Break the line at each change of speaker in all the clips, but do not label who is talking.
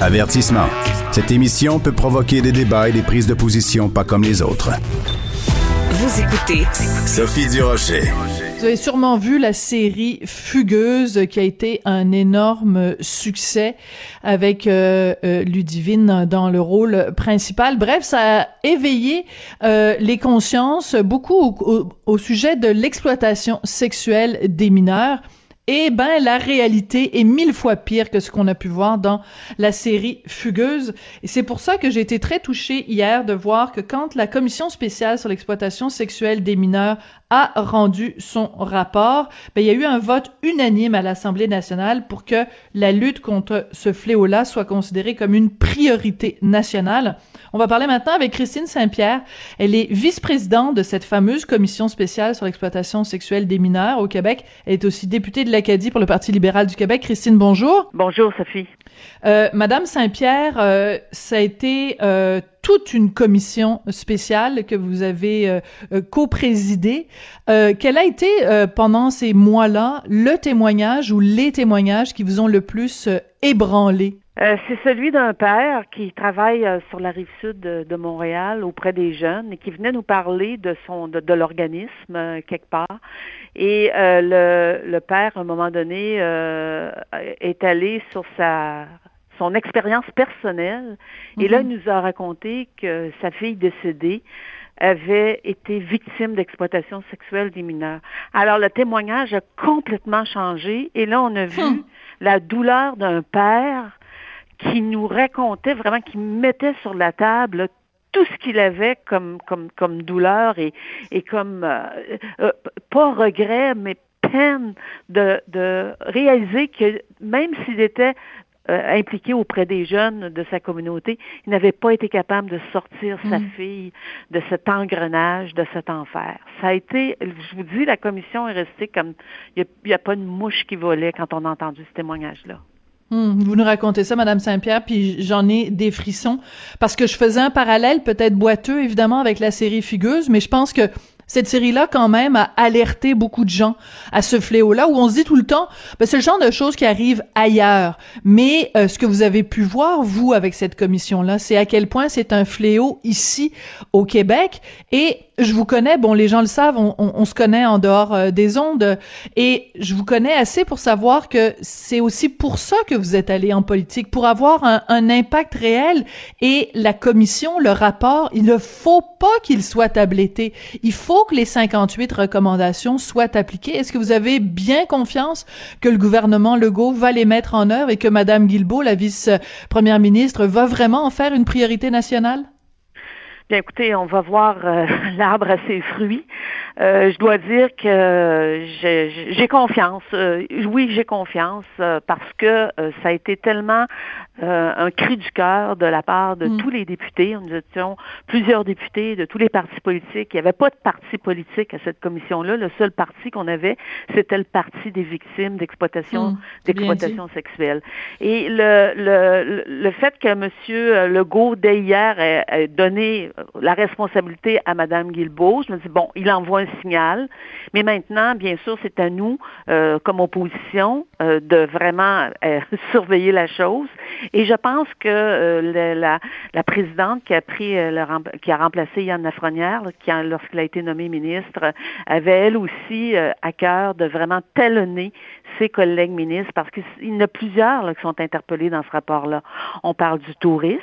Avertissement. Cette émission peut provoquer des débats et des prises de position pas comme les autres.
Vous écoutez
Sophie Durocher.
Vous avez sûrement vu la série Fugueuse qui a été un énorme succès avec euh, euh, Ludivine dans le rôle principal. Bref, ça a éveillé euh, les consciences beaucoup au, au- au sujet de l'exploitation sexuelle des mineurs. Eh ben, la réalité est mille fois pire que ce qu'on a pu voir dans la série Fugueuse. Et c'est pour ça que j'ai été très touchée hier de voir que quand la commission spéciale sur l'exploitation sexuelle des mineurs a rendu son rapport, ben, il y a eu un vote unanime à l'Assemblée nationale pour que la lutte contre ce fléau-là soit considérée comme une priorité nationale. On va parler maintenant avec Christine Saint-Pierre. Elle est vice-présidente de cette fameuse commission spéciale sur l'exploitation sexuelle des mineurs au Québec. Elle est aussi députée de l'Acadie pour le Parti libéral du Québec. Christine, bonjour.
Bonjour, Sophie.
Euh, Madame Saint-Pierre, euh, ça a été euh, toute une commission spéciale que vous avez euh, euh, co-présidée. Euh, quel a été pendant ces mois-là le témoignage ou les témoignages qui vous ont le plus ébranlé?
C'est celui d'un père qui travaille sur la rive sud de, Montréal auprès des jeunes et qui venait nous parler de son de, de l'organisme quelque part. Et le, le père, à un moment donné, est allé sur sa son expérience personnelle. Et là, il nous a raconté que sa fille décédée avait été victime d'exploitation sexuelle des mineurs. Alors, le témoignage a complètement changé. Et là, on a vu
Hmm.
la douleur d'un père qui nous racontait vraiment, qui mettait sur la table tout ce qu'il avait comme, comme, comme douleur et, et comme, euh, euh, pas regret, mais peine de, de réaliser que même s'il était euh, impliqué auprès des jeunes de sa communauté, il n'avait pas été capable de sortir sa
Mm.
fille de cet engrenage, de cet enfer. Ça a été, je vous dis, la commission est restée comme, il n'y a, pas une mouche qui volait quand on a entendu ce témoignage-là.
Hmm, vous nous racontez ça, Madame Saint-Pierre, puis j'en ai des frissons parce que je faisais un parallèle peut-être boiteux évidemment avec la série Fugueuse, mais je pense que cette série-là, quand même, a alerté beaucoup de gens à ce fléau-là, où on se dit tout le temps, ben, c'est le genre de choses qui arrivent ailleurs. Mais euh, ce que vous avez pu voir, vous, avec cette commission-là, c'est à quel point c'est un fléau ici, au Québec. Et je vous connais, bon, les gens le savent, on, on- on se connaît en dehors euh, des ondes, et je vous connais assez pour savoir que c'est aussi pour ça que vous êtes allé en politique, pour avoir un, un impact réel. Et la commission, le rapport, il ne faut pas qu'il soit tabletté. Il faut que les 58 recommandations soient appliquées. Est-ce que vous avez bien confiance que le gouvernement Legault va les mettre en œuvre et que Madame Guilbeault, la vice-première ministre, va vraiment en faire une priorité nationale?
Bien, écoutez, on va voir euh, l'arbre à ses fruits. Euh, je dois dire que j'ai confiance. Euh, oui, j'ai confiance euh, parce que euh, ça a été tellement euh, un cri du cœur de la part de
Mm.
tous les députés. Nous étions plusieurs députés de tous les partis politiques. Il n'y avait pas de parti politique à cette commission-là. Le seul parti qu'on avait, c'était le parti des victimes d'exploitation
Mm,
d'exploitation sexuelle. Et le, le, le fait que M. Legault, dès hier, ait, ait donné la responsabilité à Mme Guilbeault, je me dis, bon, il envoie un signal, mais maintenant, bien sûr, c'est à nous, euh, comme opposition, euh, de vraiment euh, surveiller la chose. Et je pense que la, présidente qui a pris le qui a remplacé Yann Lafrenière, qui lorsqu'il a été nommé ministre, avait elle aussi à cœur de vraiment talonner ses collègues ministres parce qu'il y en a plusieurs qui sont interpellés dans ce rapport-là. On parle du tourisme,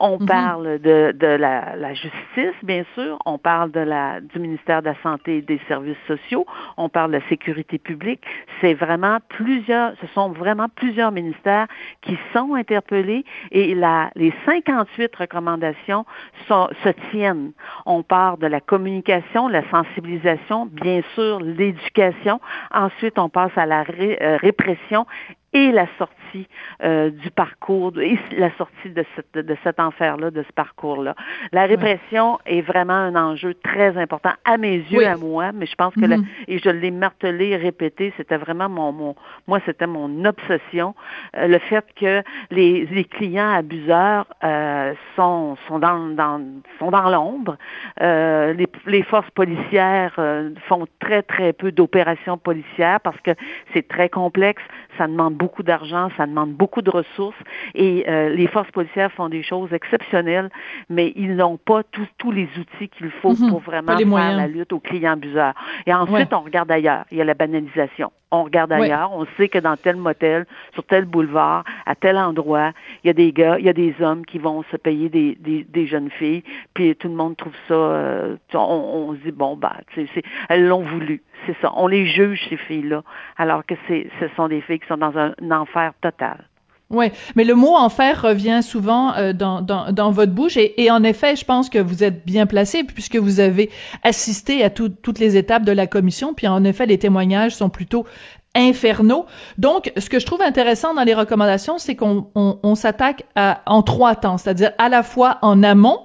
on
Mhm.
parle de, de la, la justice, bien sûr, on parle de la, du ministère de la Santé et des Services sociaux, on parle de la sécurité publique. C'est vraiment plusieurs, ce sont vraiment plusieurs ministères qui sont interpellés et la, les 58 recommandations sont, se tiennent. On parle de la communication, la sensibilisation, bien sûr l'éducation. Ensuite, on passe à la ré- euh, répression et la sortie euh, du parcours et la sortie de, cette, de cet enfer-là, de ce parcours-là. La répression est vraiment un enjeu très important à mes yeux, à moi, mais je pense que,
Mhm.
et je l'ai martelé, répété, c'était vraiment mon, mon moi, c'était mon obsession, euh, le fait que les, les clients abuseurs euh, sont, sont dans, dans, sont dans l'ombre. Euh, les, les forces policières euh, font très, très peu d'opérations policières parce que c'est très complexe, ça demande beaucoup d'argent, ça demande beaucoup de ressources et euh, les forces policières font des choses exceptionnelles, mais ils n'ont pas tous tous les outils qu'il faut
Mhm.
pour vraiment faire
moyens.
la lutte aux clients abuseurs. Et ensuite,
Ouais.
on regarde ailleurs. Il y a la banalisation. On regarde ailleurs. On sait que dans tel motel, sur tel boulevard, à tel endroit, il y a des gars, il y a des hommes qui vont se payer des, des, des jeunes filles, puis tout le monde trouve ça, euh, on, on se dit, bon, bah, tu sais, c'est- elles l'ont voulu. C'est ça. On les juge, ces filles-là, alors que c'est, ce sont des filles qui sont dans un, un enfer total.
Ouais, mais le mot enfer revient souvent euh, dans, dans, dans votre bouche et, et en effet, je pense que vous êtes bien placé puisque vous avez assisté à tout- toutes les étapes de la commission. Puis en effet, les témoignages sont plutôt infernaux. Donc, ce que je trouve intéressant dans les recommandations, c'est qu'on on, on s'attaque en trois temps, c'est-à-dire à la fois en amont,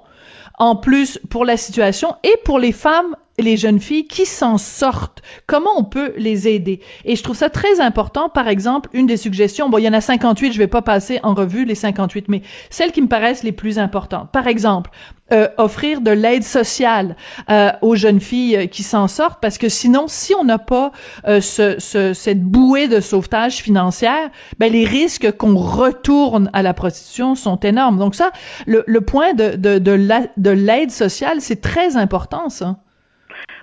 en plus pour la situation et pour les femmes les jeunes filles qui s'en sortent. Comment on peut les aider? Et je trouve ça très important. Par exemple, une des suggestions, bon, il y en a 58, je vais pas passer en revue les 58, mais celles qui me paraissent les plus importantes. Par exemple, euh, offrir de l'aide sociale euh, aux jeunes filles euh, qui s'en sortent parce que sinon, si on n'a pas euh, ce, ce- cette bouée de sauvetage financière, ben les risques qu'on retourne à la prostitution sont énormes. Donc ça, le, le point de, de, de la- de l'aide sociale, c'est très important, ça.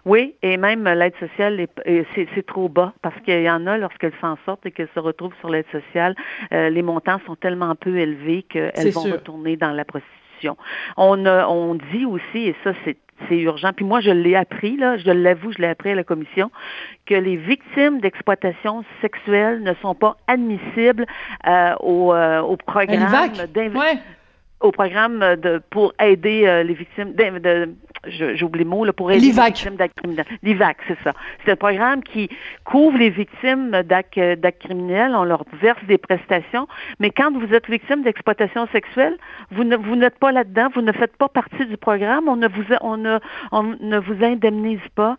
Oui, et même l'aide sociale, est- est- c'est trop bas parce qu'il y en a, lorsqu'elles s'en sortent et qu'elles se retrouvent sur l'aide sociale, euh, les montants sont tellement peu élevés qu'elles vont
sûr.
retourner dans la prostitution. On, a- on dit aussi, et ça c'est c'est urgent, puis moi je l'ai appris, là, je l'avoue, je l'ai appris à la commission, que les victimes d'exploitation sexuelle ne sont pas admissibles euh, au, euh, au programme au de pour aider euh, les victimes de, de- je- j'oublie le mot là pour aider les victimes d'actes criminels. L'IVAC, c'est ça. C'est un programme qui couvre les victimes d'actes d'actes criminels, on leur verse des prestations, mais quand vous êtes victime d'exploitation sexuelle, vous ne vous n'êtes pas là-dedans, vous ne faites pas partie du programme, on ne vous on ne on ne vous indemnise pas.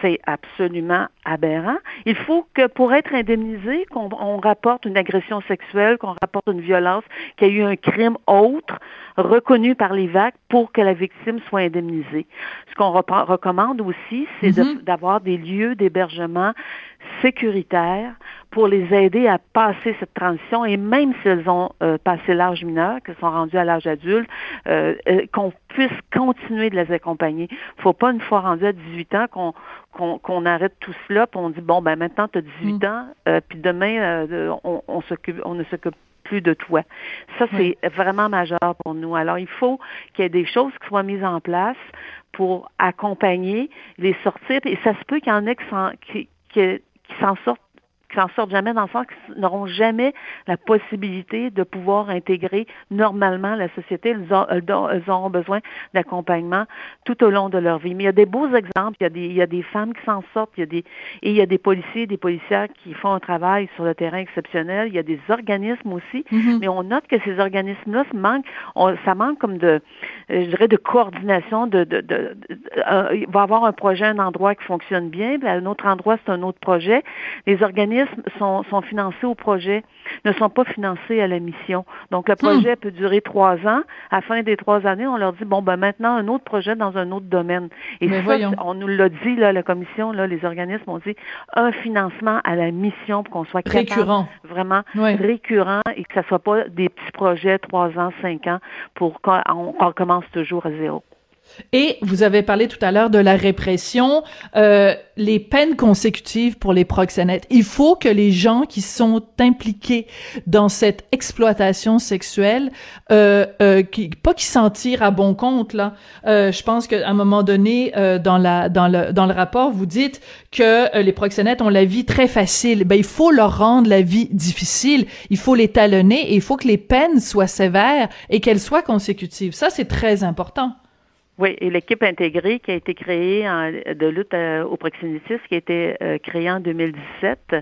C'est absolument aberrant. Il faut que pour être indemnisé, qu'on on rapporte une agression sexuelle, qu'on rapporte une violence, qu'il y a eu un crime autre reconnu par l'IVAC pour que la victime soit indemnisée. Ce qu'on recommande aussi, c'est
Mhm.
d'avoir des lieux d'hébergement sécuritaires pour les aider à passer cette transition et même si elles ont euh, passé l'âge mineur, qu'elles sont rendues à l'âge adulte, euh, euh, qu'on puisse continuer de les accompagner. faut pas une fois rendu à 18 ans qu'on qu'on qu'on arrête tout cela puis on dit bon ben maintenant tu as 18 ans euh, puis demain euh, on, on s'occupe on ne s'occupe plus de toi. Ça, c'est vraiment majeur pour nous. Alors, il faut qu'il y ait des choses qui soient mises en place pour accompagner, les sortir. Et ça se peut qu'il y en ait qui s'en, qui, qui, qui s'en sortent qui s'en sortent jamais dans le sens qu'ils n'auront jamais la possibilité de pouvoir intégrer normalement la société. Ont- ont- elles auront besoin d'accompagnement tout au long de leur vie. Mais il y a des beaux exemples. Il y a des, il y a des femmes qui s'en sortent. Il y a des, et il y a des policiers, des policières qui font un travail sur le terrain exceptionnel. Il y a des organismes aussi.
Mhm.
Mais on note que ces organismes-là se manquent, on- ça manque comme de, euh, je dirais, de coordination. De, de, de- de- euh, il va y avoir un projet, un endroit qui fonctionne bien, puis à un autre endroit, c'est un autre projet. Les organismes sont, sont financés au projet, ne sont pas financés à la mission. Donc, le projet peut durer trois ans. À la fin des trois années, on leur dit, bon, ben maintenant, un autre projet dans un autre domaine. Et
Mais
ça,
voyons.
on nous l'a dit, là, la commission, là, les organismes ont dit, un financement à la mission pour qu'on soit capable
Récurrent.
vraiment récurrent et que ça soit pas des petits projets trois ans, cinq ans pour qu'on on- qu'on recommence toujours à zéro.
Et vous avez parlé tout à l'heure de la répression, euh, les peines consécutives pour les proxénètes. Il faut que les gens qui sont impliqués dans cette exploitation sexuelle, euh, euh, qui, pas qu'ils s'en tirent à bon compte là. Euh, je pense qu'à un moment donné, euh, dans la dans le dans le rapport, vous dites que euh, les proxénètes ont la vie très facile. Ben il faut leur rendre la vie difficile. Il faut les talonner et il faut que les peines soient sévères et qu'elles soient consécutives. Ça c'est très important.
Oui, et l'équipe intégrée qui a été créée en, de lutte euh, au proxénétisme, qui a été euh, créée en 2017,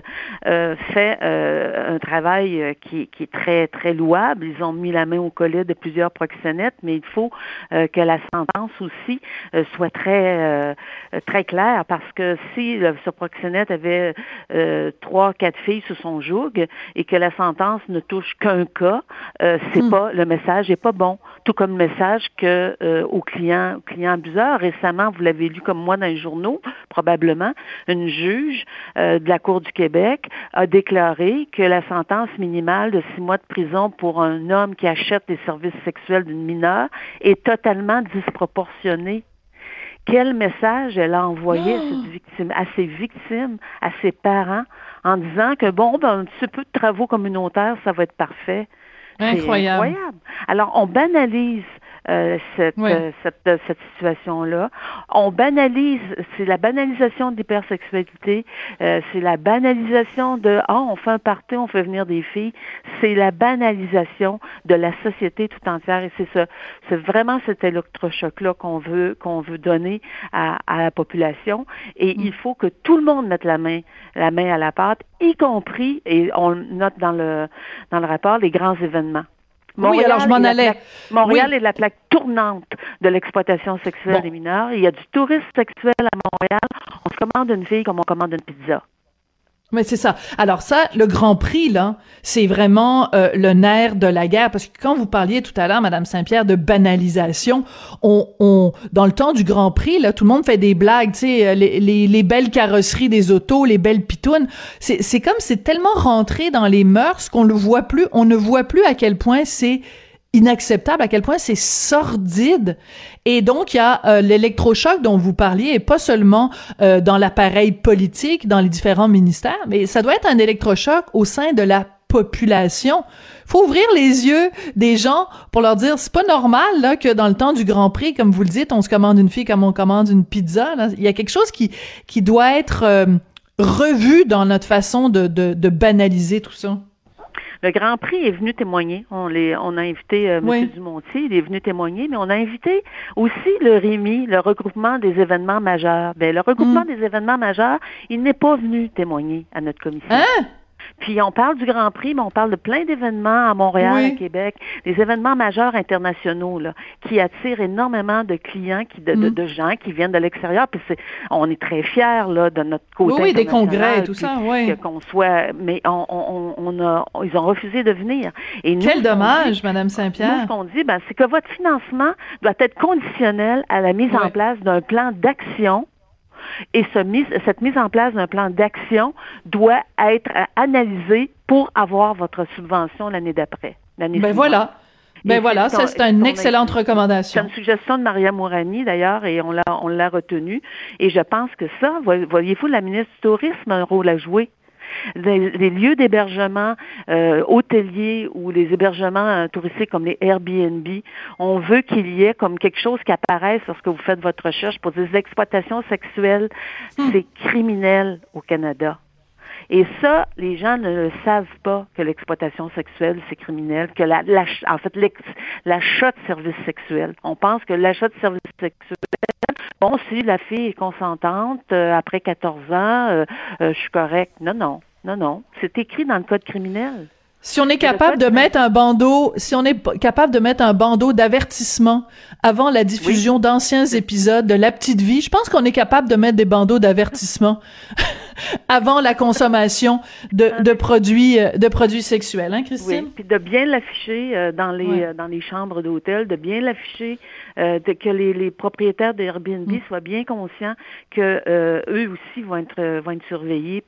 euh, fait euh, un travail euh, qui, qui, est très, très louable. Ils ont mis la main au collet de plusieurs proxénètes, mais il faut que la sentence aussi soit très, très claire, parce que si le, ce proxénète avait trois, quatre filles sous son joug et que la sentence ne touche qu'un cas, c'est hmm. pas le message est pas bon. Tout comme le message que aux clients client, abuseur. Récemment, vous l'avez lu comme moi dans les journaux, probablement, une juge euh, de la Cour du Québec a déclaré que la sentence minimale de six mois de prison pour un homme qui achète des services sexuels d'une mineure est totalement disproportionnée quel message elle a envoyé à, victime, à ses victimes, à ses parents, en disant que bon, ben, un petit peu de travaux communautaires, ça va être parfait.
Incroyable.
incroyable. Alors, on banalise euh, cette, euh, cette, euh, cette situation-là. On banalise, c'est la banalisation de l'hypersexualité, c'est la banalisation de ah on fait un party, on fait venir des filles, c'est la banalisation de la société tout entière et c'est ça, c'est vraiment cet électrochoc-là qu'on veut qu'on veut donner à, à la population et mm. il faut que tout le monde mette la main la main à la pâte, y compris et on note dans le dans le rapport les grands événements.
Montréal oui, alors je m'en allais.
Montréal est la plaque tournante de l'exploitation sexuelle des mineurs. Il y a du tourisme sexuel à Montréal. On se commande une fille comme on commande une pizza.
Mais c'est ça. Alors ça, le Grand Prix là, c'est vraiment euh, le nerf de la guerre parce que quand vous parliez tout à l'heure, Madame Saint-Pierre, de banalisation, on, on, dans le temps du Grand Prix là, tout le monde fait des blagues, tu sais, les, les, les, belles carrosseries des autos, les belles pitounes. C'est, c'est comme c'est tellement rentré dans les mœurs qu'on le voit plus, on ne voit plus à quel point c'est inacceptable, à quel point c'est sordide. Et donc, il y a euh, l'électrochoc dont vous parliez, et pas seulement euh, dans l'appareil politique, dans les différents ministères, mais ça doit être un électrochoc au sein de la population. Faut ouvrir les yeux des gens pour leur dire c'est pas normal là que dans le temps du Grand Prix, comme vous le dites, on se commande une fille comme on commande une pizza. Il y a quelque chose qui qui doit être euh, revu dans notre façon de, de, de banaliser tout ça.
Le Grand Prix est venu témoigner. On, les, on a invité euh, M. Dumontier, il est venu témoigner, mais on a invité aussi le RIMI, le regroupement des événements majeurs. Ben, le regroupement mm. des événements majeurs, il n'est pas venu témoigner à notre commission.
Hein?
Puis on parle du Grand Prix, mais on parle de plein d'événements à Montréal, à Québec, des événements majeurs internationaux là, qui attirent énormément de clients, qui, de, de, mm. gens qui viennent de l'extérieur. Puis c'est, on est très fiers là de notre côté.
Oui, des congrès, tout ça, oui.
Qu'on soit, mais on, on, on, a, ils ont refusé de venir.
Et nous, Quel dommage, Madame Saint-Pierre.
ce qu'on dit, ben, c'est que votre financement doit être conditionnel à la mise en place d'un plan d'action et cette mise en place d'un plan d'action doit être analysée pour avoir votre subvention l'année d'après.
Ben voilà. Ben voilà, ça c'est une excellente recommandation.
C'est une suggestion de Maria Mourani d'ailleurs et on l'a on l'a retenue et je pense que ça, voyez-vous, la ministre du Tourisme a un rôle à jouer les, lieux d'hébergement euh, hôteliers ou les hébergements euh, touristiques comme les Airbnb, on veut qu'il y ait comme quelque chose qui apparaisse lorsque vous faites votre recherche pour des exploitations sexuelles, hmm. c'est criminel au Canada. Et ça, les gens ne le savent pas que l'exploitation sexuelle, c'est criminel, que la, en fait, l'achat de services sexuels. On pense que l'achat de services sexuels, bon, si la fille est consentante, euh, après 14 ans, euh, euh, je suis correcte. Non, non, non, non. C'est écrit dans le code criminel.
Si on est capable de mettre un bandeau, si on est capable de mettre un bandeau d'avertissement avant la diffusion d'anciens épisodes de La Petite Vie, je pense qu'on est capable de mettre des bandeaux d'avertissement avant la consommation de, de produits euh, de produits sexuels, hein, Christine?
Oui, puis de bien l'afficher euh, dans les euh, dans les chambres d'hôtel, de bien l'afficher, de, que les, les propriétaires d'Airbnb mm. soient bien conscients que eux aussi vont être vont être surveillés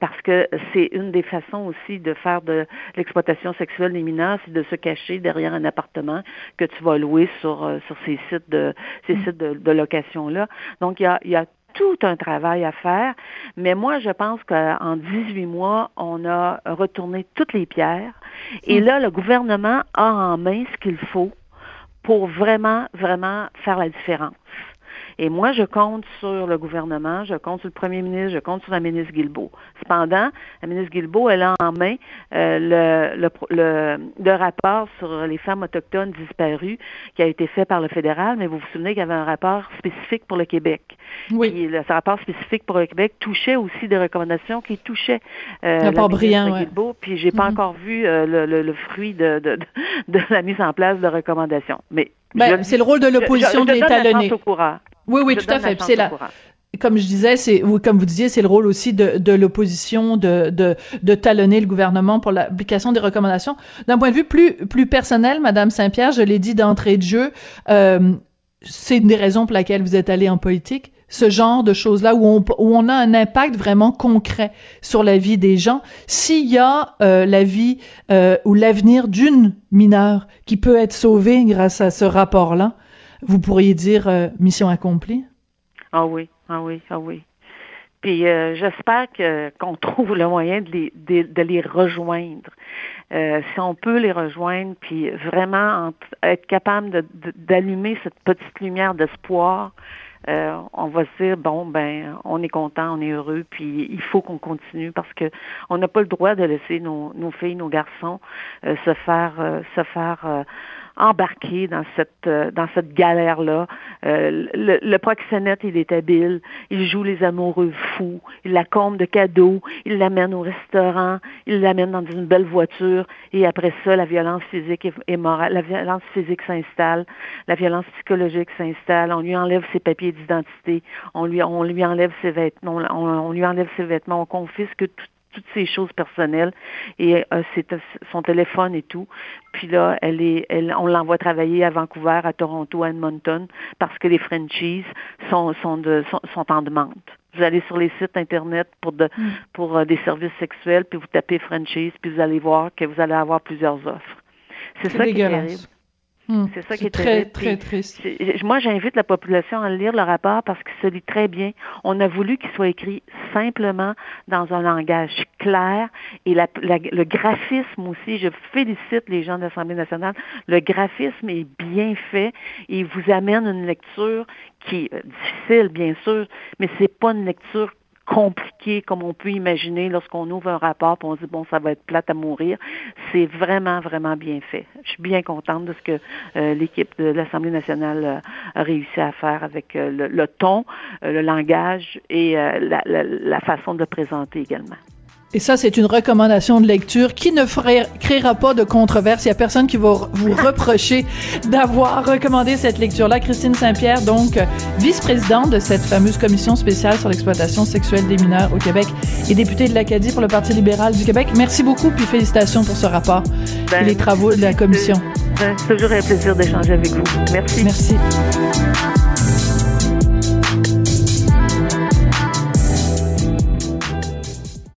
parce que c'est une des façons aussi de faire de l'exploitation sexuelle des mineurs, c'est de se cacher derrière un appartement que tu vas louer sur, sur ces sites de ces mm. sites de, location-là. Donc, il y a, il y a tout un travail à faire, mais moi, je pense qu'en 18 mois, on a retourné toutes les pierres. Et mm. là, le gouvernement a en main ce qu'il faut pour vraiment, vraiment faire la différence. Et moi, je compte sur le gouvernement, je compte sur le premier ministre, je compte sur la ministre Guilbeault. Cependant, la ministre Guilbeault, elle a en main euh, le, le, le, rapport sur les femmes autochtones disparues qui a été fait par le fédéral, mais vous vous souvenez qu'il y avait un rapport spécifique pour le Québec.
Oui.
Puis, ce rapport spécifique pour le Québec touchait aussi des recommandations qui touchaient euh,
rapport
la
brillant,
ministre Guilbeault, puis j'ai pas
Mhm.
encore vu euh, le, le, le fruit de, de, de la mise en place de recommandations. Mais
Ben, c'est le rôle de l'opposition de l'étalonner. Oui, oui,
Je
tout à fait. C'est
courant.
comme je disais, c'est comme vous disiez, c'est le rôle aussi de, de l'opposition de, de de talonner le gouvernement pour l'application des recommandations. D'un point de vue plus plus personnel, Madame Saint-Pierre, je l'ai dit d'entrée de jeu, euh, c'est une des raisons pour laquelle vous êtes allée en politique. Ce genre de choses-là où on, a un impact vraiment concret sur la vie des gens. S'il y a euh, la vie euh, ou l'avenir d'une mineure qui peut être sauvée grâce à ce rapport-là, vous pourriez dire euh, mission accomplie?
Ah oui, ah oui, ah oui. Puis j'espère que qu'on trouve le moyen de les de, les rejoindre. Si on peut les rejoindre, puis vraiment en- être capable d'allumer cette petite lumière d'espoir, euh, on va se dire bon ben on est content, on est heureux, puis il faut qu'on continue parce que on n'a pas le droit de laisser nos, nos filles, nos garçons euh, se faire euh, se faire euh, embarquer dans cette euh, dans cette galère là. le, le proxénète il est habile, il joue les amoureux fous, il la comble de cadeaux, il l'amène au restaurant, il l'amène dans une belle voiture et après ça la violence physique et, et morale, la violence physique s'installe, la violence psychologique s'installe, on lui enlève ses papiers d'identité, on lui on lui enlève ses vêtements, on, on lui enlève ses vêtements, on confisque tout toutes ces choses personnelles et euh, c'est son téléphone et tout. Puis là, elle est, elle, on l'envoie travailler à Vancouver, à Toronto, à Edmonton, parce que les franchises sont sont, de, sont, sont en demande. Vous allez sur les sites internet pour de,
Mm.
pour euh, des services sexuels, puis vous tapez franchise, puis vous allez voir que vous allez avoir plusieurs offres. C'est ça qui est terrible.
Hmm.
C'est ça qui est
très, très
Puis,
triste.
Moi, j'invite la population à lire le rapport parce qu'il se lit très bien. On a voulu qu'il soit écrit simplement dans un langage clair et la- la- le graphisme aussi. Je félicite les gens de l'Assemblée nationale. Le graphisme est bien fait et il vous amène une lecture qui est difficile, bien sûr, mais c'est pas une lecture compliquée comme on peut imaginer lorsqu'on ouvre un rapport et on dit bon ça va être plate à mourir. C'est vraiment vraiment bien fait. Je suis bien contente de ce que euh, l'équipe de l'Assemblée nationale euh, a réussi à faire avec euh, le, le ton le langage et la, la, la façon de présenter également
Et ça, c'est une recommandation de lecture qui ne ferait- créera pas de controverse. Il y a personne qui va vous reprocher d'avoir recommandé cette lecture-là. Christine Saint-Pierre, donc vice-présidente de cette fameuse commission spéciale sur l'exploitation sexuelle des mineurs au Québec et députée de l'Acadie pour le Parti libéral du Québec. Merci beaucoup, puis félicitations pour ce rapport
Ben,
et les travaux de la commission.
Ben, c'est toujours un plaisir d'échanger avec vous merci
Merci.